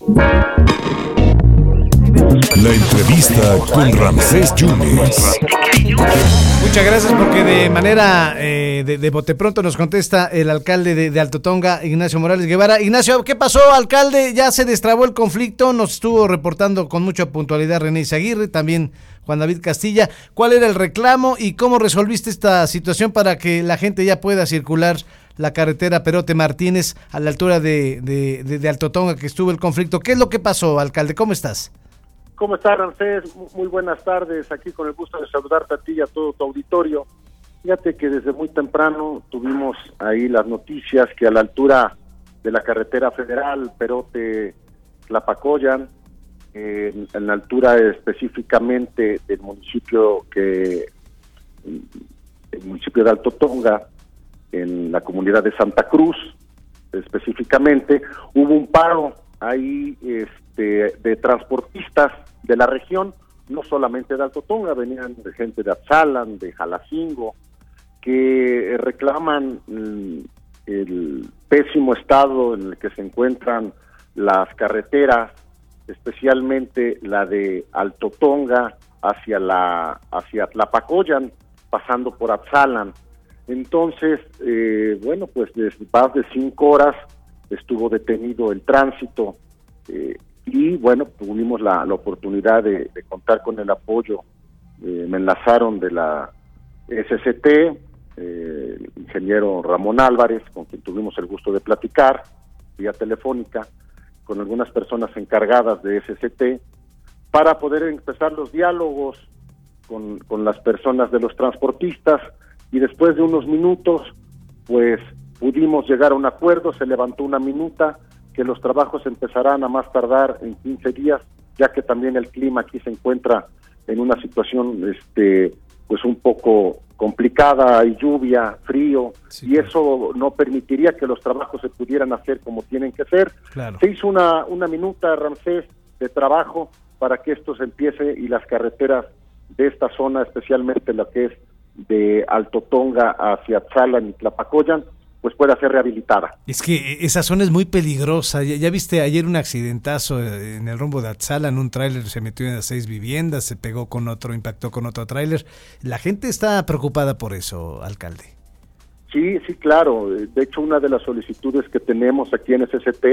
La entrevista con Ramsés Yunes. Muchas gracias porque de manera eh, de, de bote pronto nos contesta el alcalde de, Alto Tonga, Ignacio Morales Guevara. Ignacio, ¿qué pasó, alcalde? Ya se destrabó el conflicto, nos estuvo reportando con mucha puntualidad René Aguirre, también Juan David Castilla. ¿Cuál era el reclamo y cómo resolviste esta situación para que la gente ya pueda circular la carretera Perote Martínez a la altura de, de, de, de Alto Tonga que estuvo el conflicto? ¿Qué es lo que pasó, alcalde? ¿Cómo estás? ¿Cómo estás, Ramsés? Muy buenas tardes. Aquí con el gusto de saludarte a ti y a todo tu auditorio. Fíjate que desde muy temprano tuvimos ahí las noticias que a la altura de la carretera federal Perote Tlapacoyan, eh, en la altura específicamente del municipio que el municipio de Alto Tonga, en la comunidad de Santa Cruz, específicamente, hubo un paro ahí este, de transportistas de la región, no solamente de Alto Tonga, venían de gente de Atzalan, de Jalacingo, que reclaman mm, el pésimo estado en el que se encuentran las carreteras, especialmente la de Alto Tonga hacia la hacia Tlapacoyan, pasando por Atzalan. Entonces, eh, bueno, pues desde más de cinco horas estuvo detenido el tránsito eh, y bueno, tuvimos la, la oportunidad de, contar con el apoyo, eh, me enlazaron de la SCT, eh, el ingeniero Ramón Álvarez, con quien tuvimos el gusto de platicar vía telefónica, con algunas personas encargadas de SCT, para poder empezar los diálogos con las personas de los transportistas y después de unos minutos, pues pudimos llegar a un acuerdo, se levantó una minuta, que los trabajos empezarán a más tardar en 15 días, ya que también el clima aquí se encuentra en una situación este pues un poco complicada, hay lluvia, frío, sí, y claro. eso no permitiría que los trabajos se pudieran hacer como tienen que ser. Claro. Se hizo una, una minuta, Ramsés, de trabajo para que esto se empiece y las carreteras de esta zona, especialmente la que es de Alto Tonga hacia Tzalan y Tlapacoyan, pues pueda ser rehabilitada. Es que esa zona es muy peligrosa. Ya, ya viste ayer un accidentazo en el rumbo de Atzalan, un tráiler se metió en las seis viviendas, se pegó con otro, impactó con otro tráiler. La gente está preocupada por eso, alcalde. Sí, sí, claro. De hecho, una de las solicitudes que tenemos aquí en SST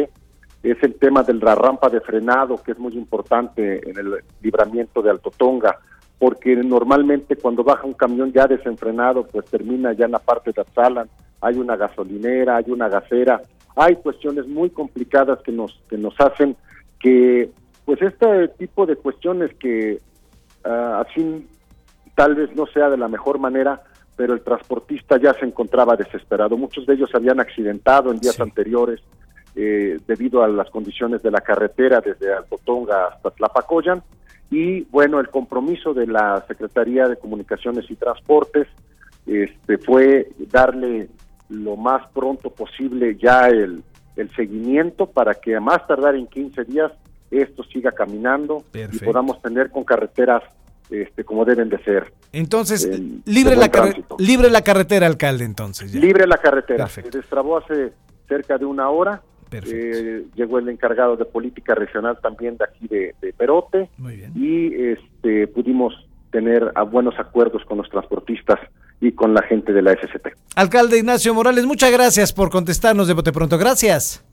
es el tema de la rampa de frenado, que es muy importante en el libramiento de Alto Tonga porque normalmente cuando baja un camión ya desenfrenado, pues termina ya en la parte de Atzalan, hay una gasolinera, hay una gasera, hay cuestiones muy complicadas que nos que nos hacen que pues este tipo de cuestiones que uh, así tal vez no sea de la mejor manera, pero el transportista ya se encontraba desesperado. Muchos de ellos se habían accidentado en días sí. anteriores eh, debido a las condiciones de la carretera desde Alcotonga hasta Tlapacoyan y bueno, el compromiso de la Secretaría de Comunicaciones y Transportes este, fue darle lo más pronto posible ya el, el seguimiento para que a más tardar en 15 días esto siga caminando Perfecto. y podamos tener con carreteras este, como deben de ser. Entonces, libre, la libre la carretera, alcalde, entonces. Ya. Libre la carretera. Perfecto. Se destrabó hace cerca de una hora eh, llegó el encargado de política regional también de aquí de, de Perote y este, pudimos tener a buenos acuerdos con los transportistas y con la gente de la SCP. Alcalde Ignacio Morales, muchas gracias por contestarnos de bote pronto. Gracias.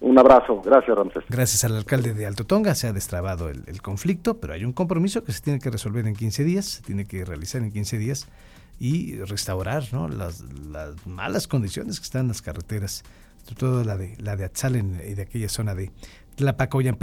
Un abrazo, gracias Ramses. Gracias al alcalde de Alto Tonga se ha destrabado el, el, conflicto, pero hay un compromiso que se tiene que resolver en 15 días, se tiene que realizar en 15 días y restaurar ¿no? las, las malas condiciones que están en las carreteras sobre todo la de la de Atzalen y de aquella zona de Tlapacoyan.